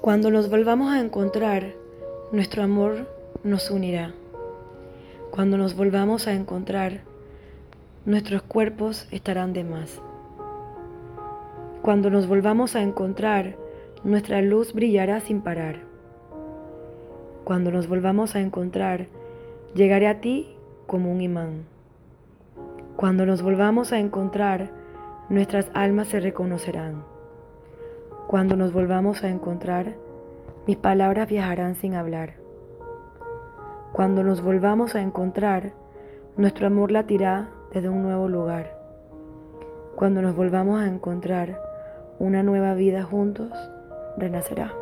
Cuando nos volvamos a encontrar, nuestro amor nos unirá. Cuando nos volvamos a encontrar, nuestros cuerpos estarán de más. Cuando nos volvamos a encontrar, nuestra luz brillará sin parar. Cuando nos volvamos a encontrar, llegaré a ti como un imán. Cuando nos volvamos a encontrar, nuestras almas se reconocerán. Cuando nos volvamos a encontrar, mis palabras viajarán sin hablar. Cuando nos volvamos a encontrar, nuestro amor latirá desde un nuevo lugar. Cuando nos volvamos a encontrar, una nueva vida juntos renacerá.